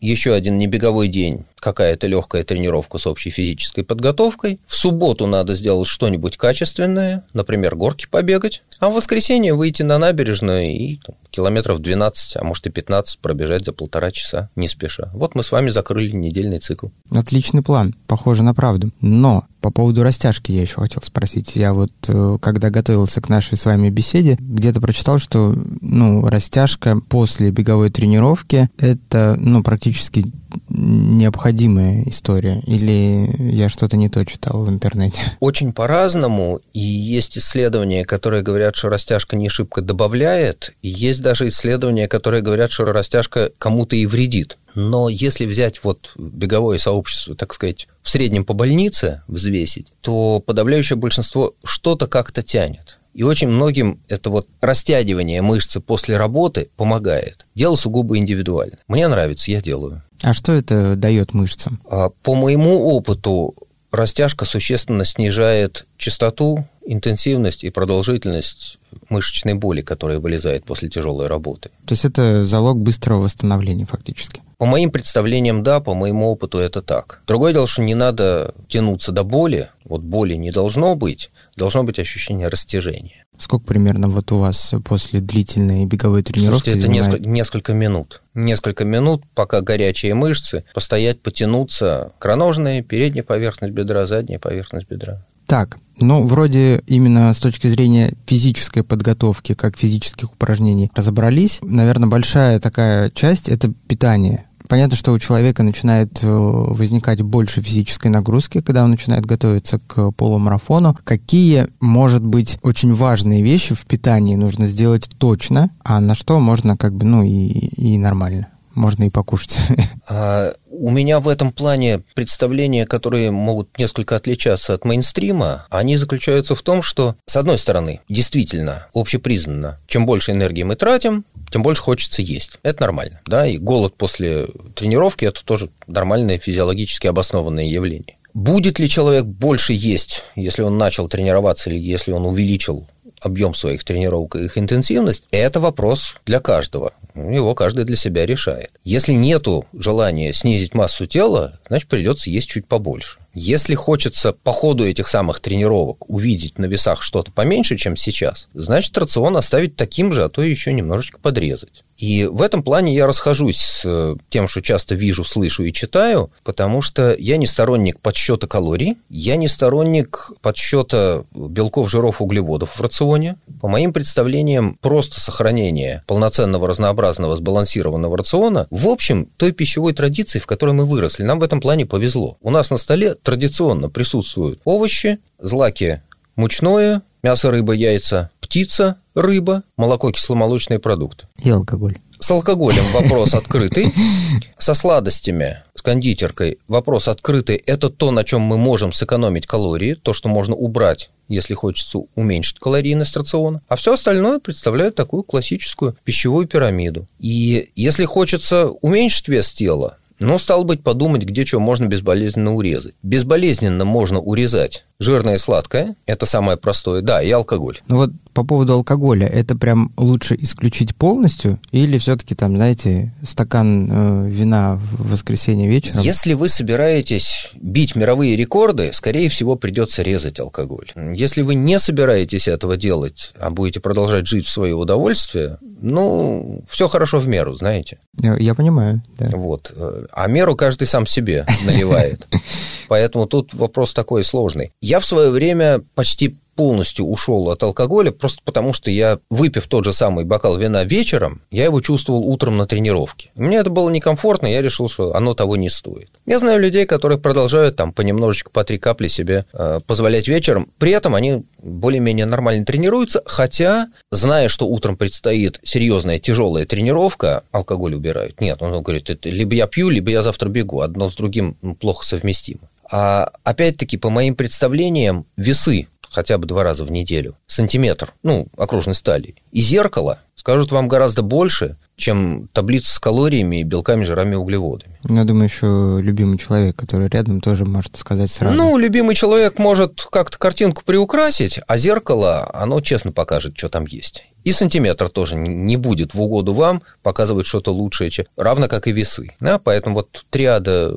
еще один небеговой день, какая-то легкая тренировка с общей физической подготовкой. В субботу надо сделать что-нибудь качественное, например, горки побегать. А в воскресенье выйти на набережную и там, километров 12, а может и 15 пробежать за полтора часа, не спеша. Вот мы с вами закрыли недельный цикл. Отличный план, похоже на правду. Но по поводу растяжки я еще хотел спросить. Я вот, э, когда готовился к нашей с вами беседе, где-то прочитал, что ну, растяжка после беговой тренировки – это ну, практически необходимая история? Или я что-то не то читал в интернете? [laughs] Очень по-разному. И есть исследования, которые говорят, что растяжка не шибко добавляет. И есть даже исследования, которые говорят, что растяжка кому-то и вредит. Но если взять вот беговое сообщество, так сказать, в среднем по больнице взвесить, то подавляющее большинство что-то как-то тянет. И очень многим это вот растягивание мышцы после работы помогает. Дело сугубо индивидуально. Мне нравится, я делаю. А что это дает мышцам? А, по моему опыту, растяжка существенно снижает частоту, интенсивность и продолжительность мышечной боли, которая вылезает после тяжелой работы. То есть это залог быстрого восстановления фактически? По моим представлениям, да, по моему опыту это так. Другое дело, что не надо тянуться до боли, вот боли не должно быть, должно быть ощущение растяжения. Сколько примерно вот у вас после длительной беговой тренировки Слушайте, это несколько, несколько минут. Несколько минут, пока горячие мышцы, постоять, потянуться. Кроножная, передняя поверхность бедра, задняя поверхность бедра. Так, ну, вроде именно с точки зрения физической подготовки, как физических упражнений, разобрались. Наверное, большая такая часть — это питание. Понятно, что у человека начинает э, возникать больше физической нагрузки, когда он начинает готовиться к полумарафону. Какие, может быть, очень важные вещи в питании нужно сделать точно, а на что можно как бы, ну и, и нормально? Можно и покушать. [laughs] А, у меня в этом плане представления, которые могут несколько отличаться от мейнстрима, они заключаются в том, что, с одной стороны, действительно, общепризнанно, чем больше энергии мы тратим, тем больше хочется есть. Это нормально. Да? И голод после тренировки – это тоже нормальное физиологически обоснованное явление. Будет ли человек больше есть, если он начал тренироваться или если он увеличил объем своих тренировок и их интенсивность, это вопрос для каждого. Его каждый для себя решает. Если нету желания снизить массу тела, значит, придется есть чуть побольше. Если хочется по ходу этих самых тренировок увидеть на весах что-то поменьше, чем сейчас, значит, рацион оставить таким же, а то еще немножечко подрезать. И в этом плане я расхожусь с э, тем, что часто вижу, слышу и читаю, потому что я не сторонник подсчета калорий, я не сторонник подсчета белков, жиров, углеводов в рационе. По моим представлениям, просто сохранение полноценного, разнообразного, сбалансированного рациона в общем той пищевой традиции, в которой мы выросли. Нам в этом плане повезло. У нас на столе традиционно присутствуют овощи, злаки мучное, мясо, рыба, яйца, птица, рыба, молоко, кисломолочные продукты. И алкоголь. С алкоголем вопрос открытый. Со сладостями, с кондитеркой вопрос открытый. Это то, на чем мы можем сэкономить калории, то, что можно убрать если хочется уменьшить калорийность рациона. А все остальное представляет такую классическую пищевую пирамиду. И если хочется уменьшить вес тела, ну, стало быть, подумать, где что можно безболезненно урезать. Безболезненно можно урезать жирное и сладкое, это самое простое, да, и алкоголь. Ну вот по поводу алкоголя, это прям лучше исключить полностью или все-таки там, знаете, стакан э, вина в воскресенье вечером? Если вы собираетесь бить мировые рекорды, скорее всего, придется резать алкоголь. Если вы не собираетесь этого делать, а будете продолжать жить в свое удовольствие, ну, все хорошо в меру, знаете. Я, я понимаю, да. Вот. А меру каждый сам себе наливает. [laughs] Поэтому тут вопрос такой сложный. Я в свое время почти полностью ушел от алкоголя, просто потому что я, выпив тот же самый бокал вина вечером, я его чувствовал утром на тренировке. Мне это было некомфортно, я решил, что оно того не стоит. Я знаю людей, которые продолжают там понемножечку по три капли себе э, позволять вечером, при этом они более-менее нормально тренируются, хотя, зная, что утром предстоит серьезная тяжелая тренировка, алкоголь убирают. Нет, он говорит, это либо я пью, либо я завтра бегу, одно с другим плохо совместимо. А опять-таки, по моим представлениям, весы хотя бы два раза в неделю, сантиметр, ну, окружной стали, и зеркало скажут вам гораздо больше, чем таблица с калориями, белками, жирами, углеводами. Ну, я думаю, еще любимый человек, который рядом, тоже может сказать сразу. Ну, любимый человек может как-то картинку приукрасить, а зеркало, оно честно покажет, что там есть. И сантиметр тоже не будет в угоду вам показывать что-то лучшее, чем... равно как и весы. Да? Поэтому вот триада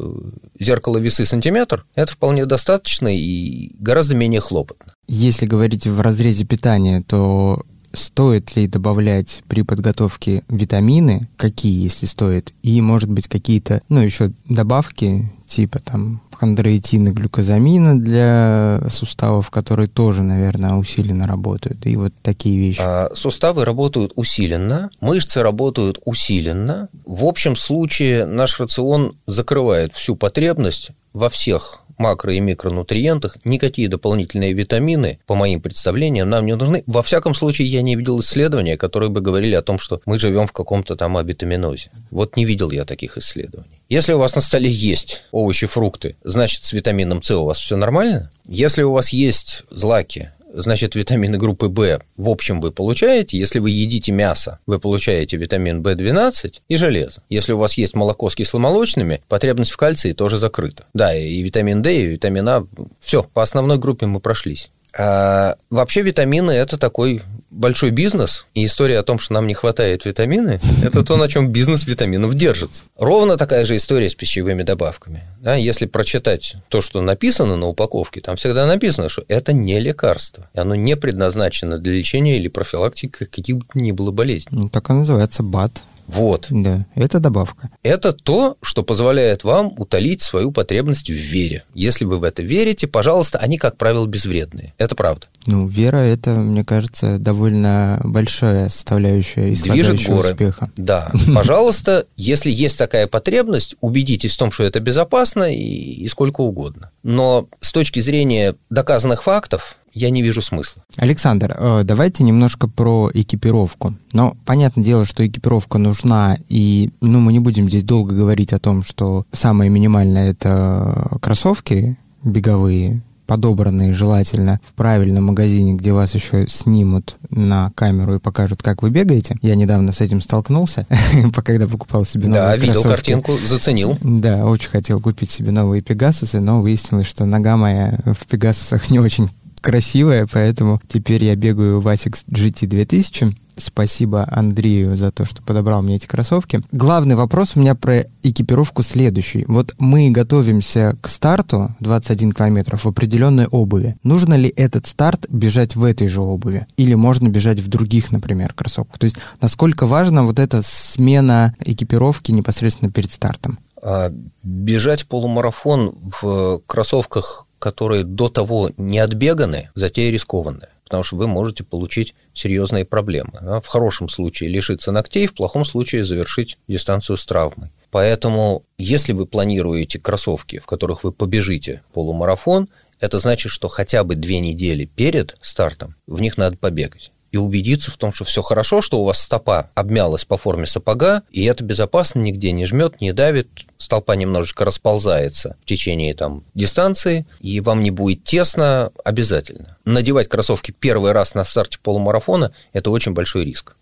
зеркало, весы, сантиметр – это вполне достаточно и гораздо менее хлопотно. Если говорить в разрезе питания, то стоит ли добавлять при подготовке витамины, какие, если стоит, и, может быть, какие-то, ну, еще добавки, типа там хондроитина, глюкозамина для суставов, которые тоже, наверное, усиленно работают, и вот такие вещи. А, суставы работают усиленно, мышцы работают усиленно. В общем случае наш рацион закрывает всю потребность во всех макро- и микронутриентах, никакие дополнительные витамины, по моим представлениям, нам не нужны. Во всяком случае, я не видел исследования, которые бы говорили о том, что мы живем в каком-то там абитаминозе. Вот не видел я таких исследований. Если у вас на столе есть овощи, фрукты, значит, с витамином С у вас все нормально. Если у вас есть злаки, значит, витамины группы В в общем вы получаете. Если вы едите мясо, вы получаете витамин В12 и железо. Если у вас есть молоко с кисломолочными, потребность в кальции тоже закрыта. Да, и витамин D, и витамин А. Все, по основной группе мы прошлись. А вообще витамины – это такой большой бизнес, и история о том, что нам не хватает витамины, [laughs] это то, на чем бизнес витаминов держится. Ровно такая же история с пищевыми добавками. Да, если прочитать то, что написано на упаковке, там всегда написано, что это не лекарство, и оно не предназначено для лечения или профилактики каких бы ни было болезней. Ну, так и называется БАД. Вот. Да, это добавка. Это то, что позволяет вам утолить свою потребность в вере. Если вы в это верите, пожалуйста, они, как правило, безвредные. Это правда. Ну, вера – это, мне кажется, довольно большая составляющая и Движет горы. успеха. Да. [laughs] Пожалуйста, если есть такая потребность, убедитесь в том, что это безопасно и, и сколько угодно. Но с точки зрения доказанных фактов, я не вижу смысла. Александр, э, давайте немножко про экипировку. Но понятное дело, что экипировка нужна, и ну, мы не будем здесь долго говорить о том, что самое минимальное это кроссовки беговые, подобранные желательно в правильном магазине, где вас еще снимут на камеру и покажут, как вы бегаете. Я недавно с этим столкнулся, [laughs] когда покупал себе новые Да, видел картинку, заценил. Да, очень хотел купить себе новые Пегасусы, но выяснилось, что нога моя в Пегасусах не очень красивая, поэтому теперь я бегаю в ASICS GT 2000. Спасибо Андрею за то, что подобрал мне эти кроссовки. Главный вопрос у меня про экипировку следующий. Вот мы готовимся к старту 21 километров в определенной обуви. Нужно ли этот старт бежать в этой же обуви? Или можно бежать в других, например, кроссовках? То есть насколько важна вот эта смена экипировки непосредственно перед стартом? А, бежать полумарафон в кроссовках которые до того не отбеганы, затея рискованная, потому что вы можете получить серьезные проблемы. В хорошем случае лишиться ногтей, в плохом случае завершить дистанцию с травмой. Поэтому, если вы планируете кроссовки, в которых вы побежите полумарафон, это значит, что хотя бы две недели перед стартом в них надо побегать и убедиться в том, что все хорошо, что у вас стопа обмялась по форме сапога, и это безопасно, нигде не жмет, не давит, столпа немножечко расползается в течение там, дистанции, и вам не будет тесно обязательно. Надевать кроссовки первый раз на старте полумарафона – это очень большой риск.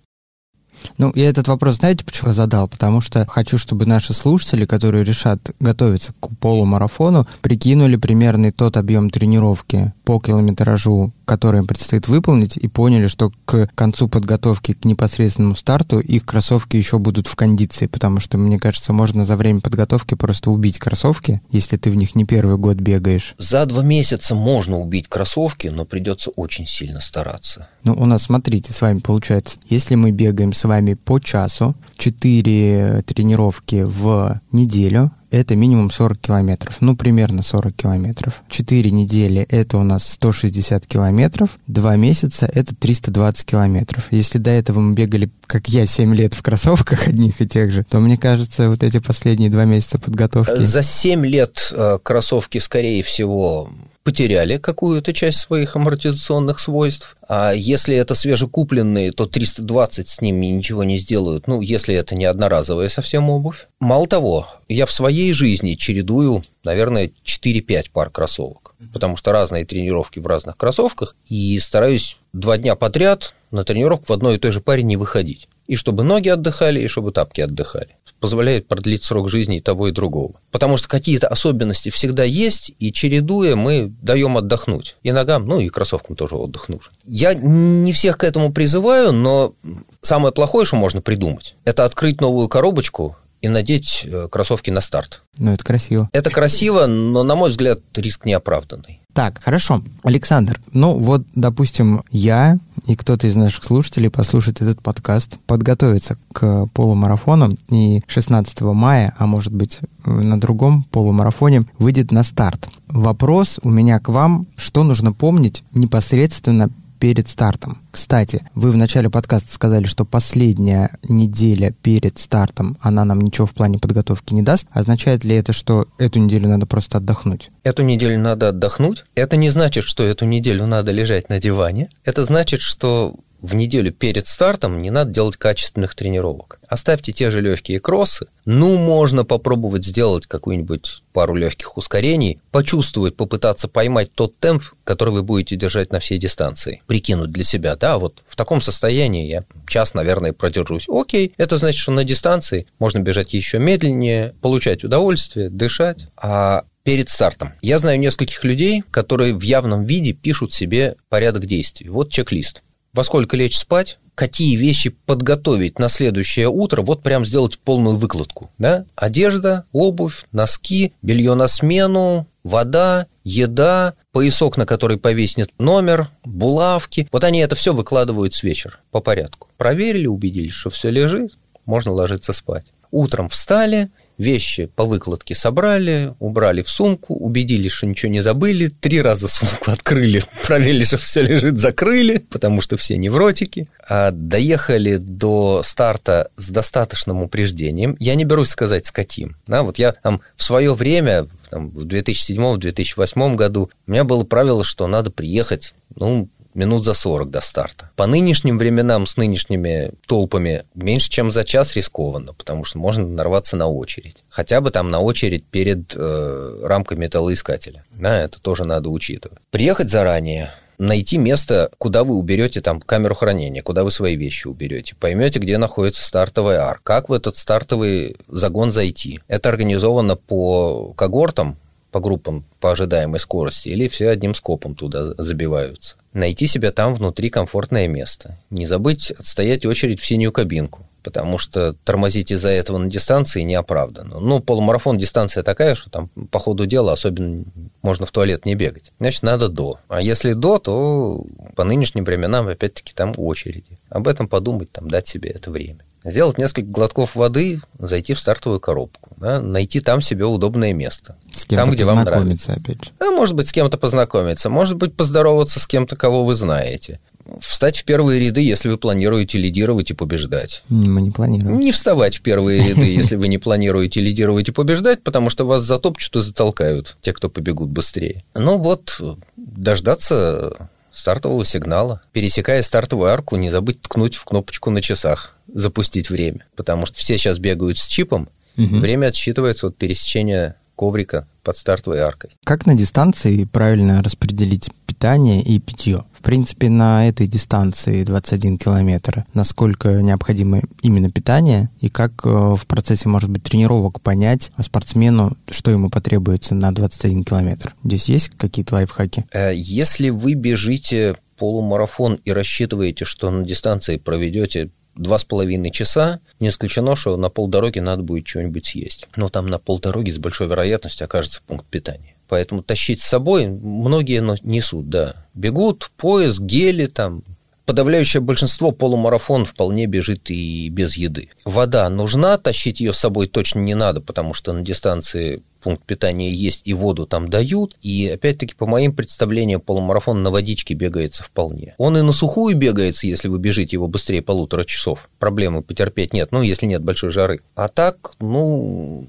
Ну, я этот вопрос, знаете, почему задал? Потому что хочу, чтобы наши слушатели, которые решат готовиться к полумарафону, прикинули примерный тот объем тренировки по километражу которые им предстоит выполнить, и поняли, что к концу подготовки к непосредственному старту их кроссовки еще будут в кондиции, потому что, мне кажется, можно за время подготовки просто убить кроссовки, если ты в них не первый год бегаешь. За два месяца можно убить кроссовки, но придется очень сильно стараться. Ну, у нас, смотрите, с вами получается, если мы бегаем с вами по часу, 4 тренировки в неделю, это минимум 40 километров, ну, примерно 40 километров. 4 недели – это у нас 160 километров, 2 месяца – это 320 километров. Если до этого мы бегали, как я, 7 лет в кроссовках [laughs] одних и тех же, то, мне кажется, вот эти последние 2 месяца подготовки... За 7 лет э, кроссовки, скорее всего, потеряли какую-то часть своих амортизационных свойств. А если это свежекупленные, то 320 с ними ничего не сделают, ну, если это не одноразовая совсем обувь. Мало того, я в своей жизни чередую, наверное, 4-5 пар кроссовок, потому что разные тренировки в разных кроссовках, и стараюсь два дня подряд на тренировку в одной и той же паре не выходить. И чтобы ноги отдыхали, и чтобы тапки отдыхали позволяет продлить срок жизни и того, и другого. Потому что какие-то особенности всегда есть, и чередуя мы даем отдохнуть. И ногам, ну и кроссовкам тоже отдых нужен. Я не всех к этому призываю, но самое плохое, что можно придумать, это открыть новую коробочку и надеть э, кроссовки на старт. Ну, это красиво. Это красиво, но, на мой взгляд, риск неоправданный. Так, хорошо. Александр, ну вот, допустим, я и кто-то из наших слушателей послушает этот подкаст, подготовится к полумарафонам и 16 мая, а может быть на другом полумарафоне, выйдет на старт. Вопрос у меня к вам, что нужно помнить непосредственно перед стартом. Кстати, вы в начале подкаста сказали, что последняя неделя перед стартом, она нам ничего в плане подготовки не даст. Означает ли это, что эту неделю надо просто отдохнуть? Эту неделю надо отдохнуть. Это не значит, что эту неделю надо лежать на диване. Это значит, что в неделю перед стартом не надо делать качественных тренировок. Оставьте те же легкие кроссы. Ну, можно попробовать сделать какую-нибудь пару легких ускорений, почувствовать, попытаться поймать тот темп, который вы будете держать на всей дистанции. Прикинуть для себя, да, вот в таком состоянии я час, наверное, продержусь. Окей, это значит, что на дистанции можно бежать еще медленнее, получать удовольствие, дышать. А перед стартом. Я знаю нескольких людей, которые в явном виде пишут себе порядок действий. Вот чек-лист во сколько лечь спать, какие вещи подготовить на следующее утро, вот прям сделать полную выкладку. Да? Одежда, обувь, носки, белье на смену, вода, еда, поясок, на который повиснет номер, булавки. Вот они это все выкладывают с вечера по порядку. Проверили, убедились, что все лежит, можно ложиться спать. Утром встали, вещи по выкладке собрали, убрали в сумку, убедились, что ничего не забыли, три раза сумку открыли, [laughs] проверили, что все лежит, закрыли, потому что все невротики. А доехали до старта с достаточным упреждением. Я не берусь сказать, с каким. Да, вот я там в свое время, там, в 2007-2008 году, у меня было правило, что надо приехать, ну, минут за 40 до старта. По нынешним временам с нынешними толпами меньше, чем за час рискованно, потому что можно нарваться на очередь. Хотя бы там на очередь перед э, рамкой металлоискателя. Да, это тоже надо учитывать. Приехать заранее, найти место, куда вы уберете там камеру хранения, куда вы свои вещи уберете, поймете, где находится стартовый ар, как в этот стартовый загон зайти. Это организовано по когортам, по группам по ожидаемой скорости, или все одним скопом туда забиваются. Найти себе там внутри комфортное место. Не забыть отстоять очередь в синюю кабинку, потому что тормозить из-за этого на дистанции неоправданно. Ну, полумарафон дистанция такая, что там по ходу дела особенно можно в туалет не бегать. Значит, надо до. А если до, то по нынешним временам опять-таки там очереди. Об этом подумать, там дать себе это время сделать несколько глотков воды, зайти в стартовую коробку, да, найти там себе удобное место. С кем-то там, где вам нравится. опять же. Да, может быть, с кем-то познакомиться, может быть, поздороваться с кем-то, кого вы знаете. Встать в первые ряды, если вы планируете лидировать и побеждать. Мы не планируем. Не вставать в первые ряды, [laughs] если вы не планируете лидировать и побеждать, потому что вас затопчут и затолкают те, кто побегут быстрее. Ну вот, дождаться стартового сигнала. Пересекая стартовую арку, не забыть ткнуть в кнопочку на часах запустить время, потому что все сейчас бегают с чипом, угу. время отсчитывается от пересечения коврика под стартовой аркой. Как на дистанции правильно распределить питание и питье? В принципе, на этой дистанции 21 километр, насколько необходимо именно питание и как э, в процессе, может быть, тренировок понять спортсмену, что ему потребуется на 21 километр? Здесь есть какие-то лайфхаки? Э, если вы бежите полумарафон и рассчитываете, что на дистанции проведете два с половиной часа, не исключено, что на полдороги надо будет что-нибудь съесть. Но там на полдороги с большой вероятностью окажется пункт питания. Поэтому тащить с собой многие несут, да. Бегут, пояс, гели, там, подавляющее большинство полумарафон вполне бежит и без еды. Вода нужна, тащить ее с собой точно не надо, потому что на дистанции пункт питания есть и воду там дают. И опять-таки, по моим представлениям, полумарафон на водичке бегается вполне. Он и на сухую бегается, если вы бежите его быстрее полутора часов. Проблемы потерпеть нет, ну, если нет большой жары. А так, ну,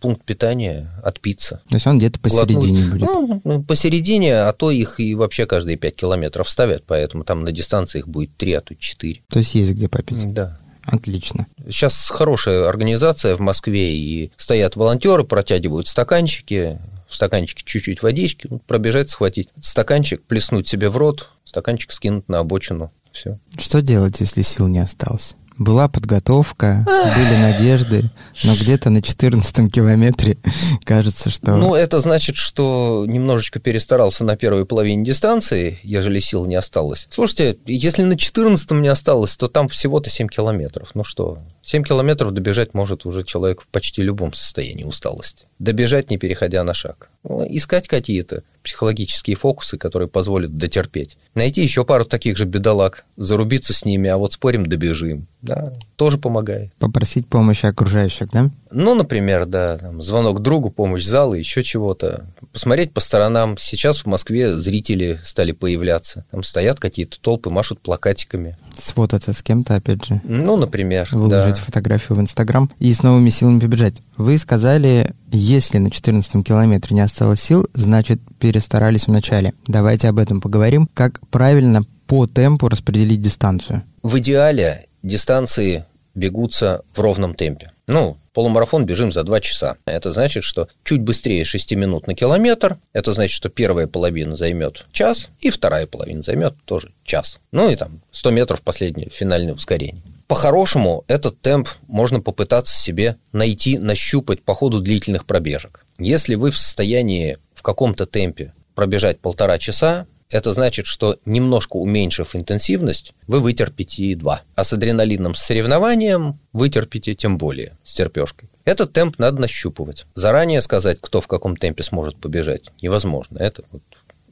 пункт питания отпиться. То есть он где-то посередине Глотнуть. будет? Ну, посередине, а то их и вообще каждые 5 километров ставят, поэтому там на дистанции их будет 3, а то 4. То есть есть где попить? Да. Отлично. Сейчас хорошая организация в Москве, и стоят волонтеры, протягивают стаканчики, в стаканчике чуть-чуть водички, пробежать, схватить стаканчик, плеснуть себе в рот, стаканчик скинуть на обочину. Все. Что делать, если сил не осталось? Была подготовка, были надежды, но где-то на 14 километре [laughs] кажется, что... Ну, это значит, что немножечко перестарался на первой половине дистанции, ежели сил не осталось. Слушайте, если на 14 не осталось, то там всего-то 7 километров. Ну что, 7 километров добежать может уже человек в почти любом состоянии усталости. Добежать, не переходя на шаг. Искать какие-то психологические фокусы, которые позволят дотерпеть. Найти еще пару таких же бедолаг, зарубиться с ними, а вот спорим, добежим. Да, тоже помогает. Попросить помощи окружающих, да? Ну, например, да, там, звонок другу, помощь зала, еще чего-то. Посмотреть по сторонам. Сейчас в Москве зрители стали появляться. Там стоят какие-то толпы, машут плакатиками. Сфотаться с кем-то, опять же. Ну, например, Выложить да. фотографию в Инстаграм и с новыми силами побежать. Вы сказали, если на 14 километре не осталось сил, значит, перестарались в начале. Давайте об этом поговорим. Как правильно по темпу распределить дистанцию? В идеале дистанции бегутся в ровном темпе. Ну, полумарафон бежим за 2 часа. Это значит, что чуть быстрее 6 минут на километр. Это значит, что первая половина займет час, и вторая половина займет тоже час. Ну и там 100 метров последнее финальное ускорение. По-хорошему, этот темп можно попытаться себе найти, нащупать по ходу длительных пробежек. Если вы в состоянии в каком-то темпе пробежать полтора часа, это значит, что немножко уменьшив интенсивность, вы вытерпите 2. А с адреналином, с соревнованием вытерпите тем более, с терпешкой. Этот темп надо нащупывать. Заранее сказать, кто в каком темпе сможет побежать, невозможно. Это вот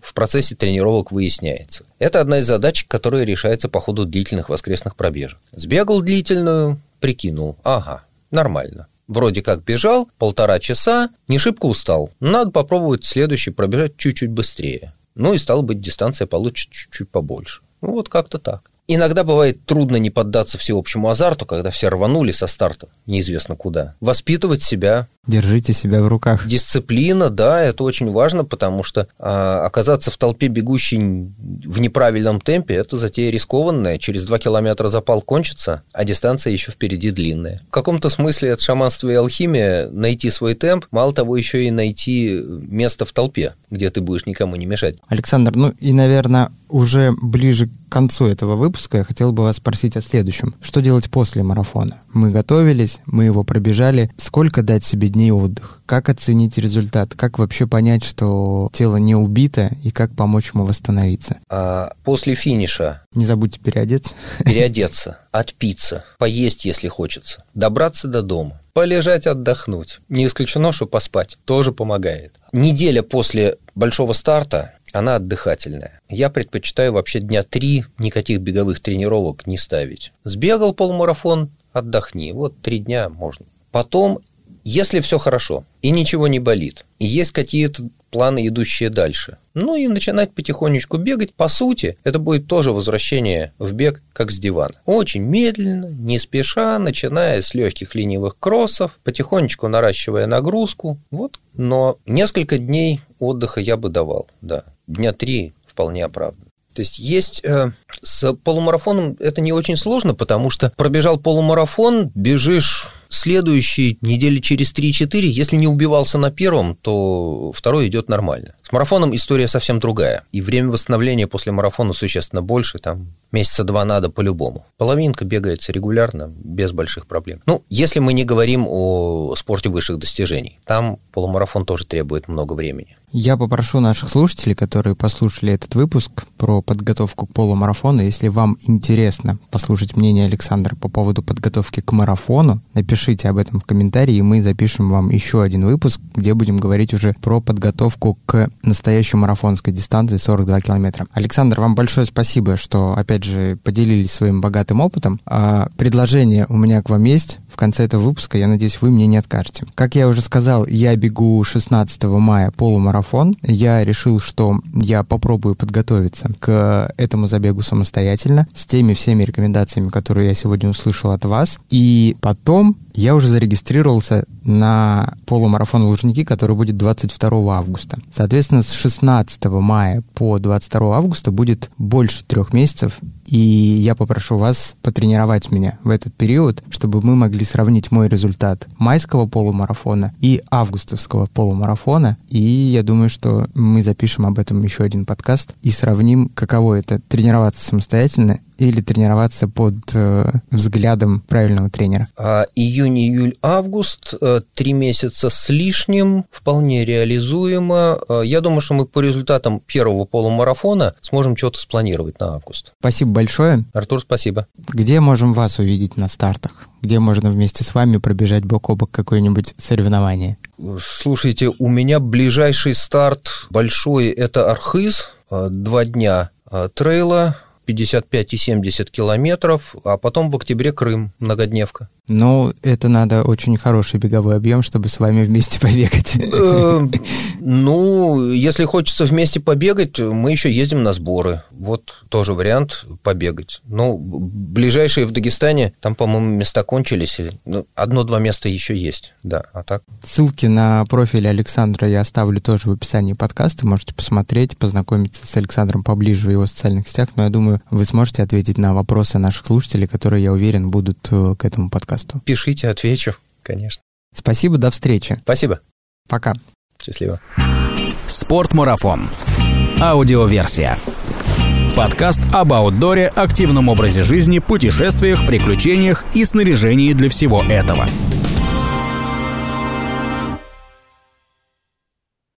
в процессе тренировок выясняется. Это одна из задач, которая решается по ходу длительных воскресных пробежек. Сбегал длительную, прикинул, ага, нормально. Вроде как бежал, полтора часа, не шибко устал. Надо попробовать следующий пробежать чуть-чуть быстрее. Ну и, стало быть, дистанция получится чуть-чуть побольше. Ну вот как-то так. Иногда бывает трудно не поддаться всеобщему азарту, когда все рванули со старта, неизвестно куда. Воспитывать себя. Держите себя в руках. Дисциплина, да, это очень важно, потому что а, оказаться в толпе бегущей в неправильном темпе – это затея рискованная. Через два километра запал кончится, а дистанция еще впереди длинная. В каком-то смысле это шаманство и алхимия – найти свой темп, мало того, еще и найти место в толпе, где ты будешь никому не мешать. Александр, ну и, наверное, уже ближе к концу этого выпуска я хотел бы вас спросить о следующем. Что делать после марафона? Мы готовились, мы его пробежали. Сколько дать себе дней отдых? Как оценить результат? Как вообще понять, что тело не убито и как помочь ему восстановиться? А после финиша... Не забудьте переодеться. Переодеться, отпиться, поесть, если хочется, добраться до дома, полежать, отдохнуть. Не исключено, что поспать тоже помогает. Неделя после большого старта она отдыхательная. Я предпочитаю вообще дня три никаких беговых тренировок не ставить. Сбегал полумарафон, отдохни. Вот три дня можно. Потом, если все хорошо и ничего не болит, и есть какие-то планы, идущие дальше, ну и начинать потихонечку бегать, по сути, это будет тоже возвращение в бег, как с дивана. Очень медленно, не спеша, начиная с легких ленивых кроссов, потихонечку наращивая нагрузку. Вот. Но несколько дней отдыха я бы давал, да дня три вполне оправдан. То есть есть э, с полумарафоном это не очень сложно, потому что пробежал полумарафон, бежишь следующие недели через 3-4, если не убивался на первом, то второй идет нормально. С марафоном история совсем другая, и время восстановления после марафона существенно больше, там месяца два надо по-любому. Половинка бегается регулярно, без больших проблем. Ну, если мы не говорим о спорте высших достижений, там полумарафон тоже требует много времени. Я попрошу наших слушателей, которые послушали этот выпуск про подготовку к полумарафону, если вам интересно послушать мнение Александра по поводу подготовки к марафону, напишите об этом в комментарии, и мы запишем вам еще один выпуск, где будем говорить уже про подготовку к настоящей марафонской дистанции 42 километра. Александр, вам большое спасибо, что, опять же, поделились своим богатым опытом. А предложение у меня к вам есть. В конце этого выпуска, я надеюсь, вы мне не откажете. Как я уже сказал, я бегу 16 мая полумарафон марафон, я решил, что я попробую подготовиться к этому забегу самостоятельно с теми всеми рекомендациями, которые я сегодня услышал от вас. И потом я уже зарегистрировался на полумарафон Лужники, который будет 22 августа. Соответственно, с 16 мая по 22 августа будет больше трех месяцев, и я попрошу вас потренировать меня в этот период, чтобы мы могли сравнить мой результат майского полумарафона и августовского полумарафона. И я думаю, что мы запишем об этом еще один подкаст и сравним, каково это тренироваться самостоятельно или тренироваться под э, взглядом правильного тренера? А, июнь, июль, август, э, три месяца с лишним, вполне реализуемо. Э, я думаю, что мы по результатам первого полумарафона сможем что-то спланировать на август. Спасибо большое. Артур, спасибо. Где можем вас увидеть на стартах? Где можно вместе с вами пробежать бок о бок какое-нибудь соревнование? Слушайте, у меня ближайший старт большой – это Архыз, э, два дня э, трейла, 55 и 70 километров, а потом в октябре Крым, многодневка. Ну, это надо очень хороший беговой объем, чтобы с вами вместе [laughs] побегать. Э, ну, если хочется вместе побегать, мы еще ездим на сборы. Вот тоже вариант побегать. Ну, ближайшие в Дагестане, там, по-моему, места кончились. Ну, одно-два места еще есть, да, а так. Ссылки на профиль Александра я оставлю тоже в описании подкаста. Можете посмотреть, познакомиться с Александром поближе в его социальных сетях. Но я думаю, вы сможете ответить на вопросы наших слушателей, которые, я уверен, будут э, к этому подкасту подкасту. Пишите, отвечу, конечно. Спасибо, до встречи. Спасибо. Пока. Счастливо. Спортмарафон. Аудиоверсия. Подкаст об аутдоре, активном образе жизни, путешествиях, приключениях и снаряжении для всего этого.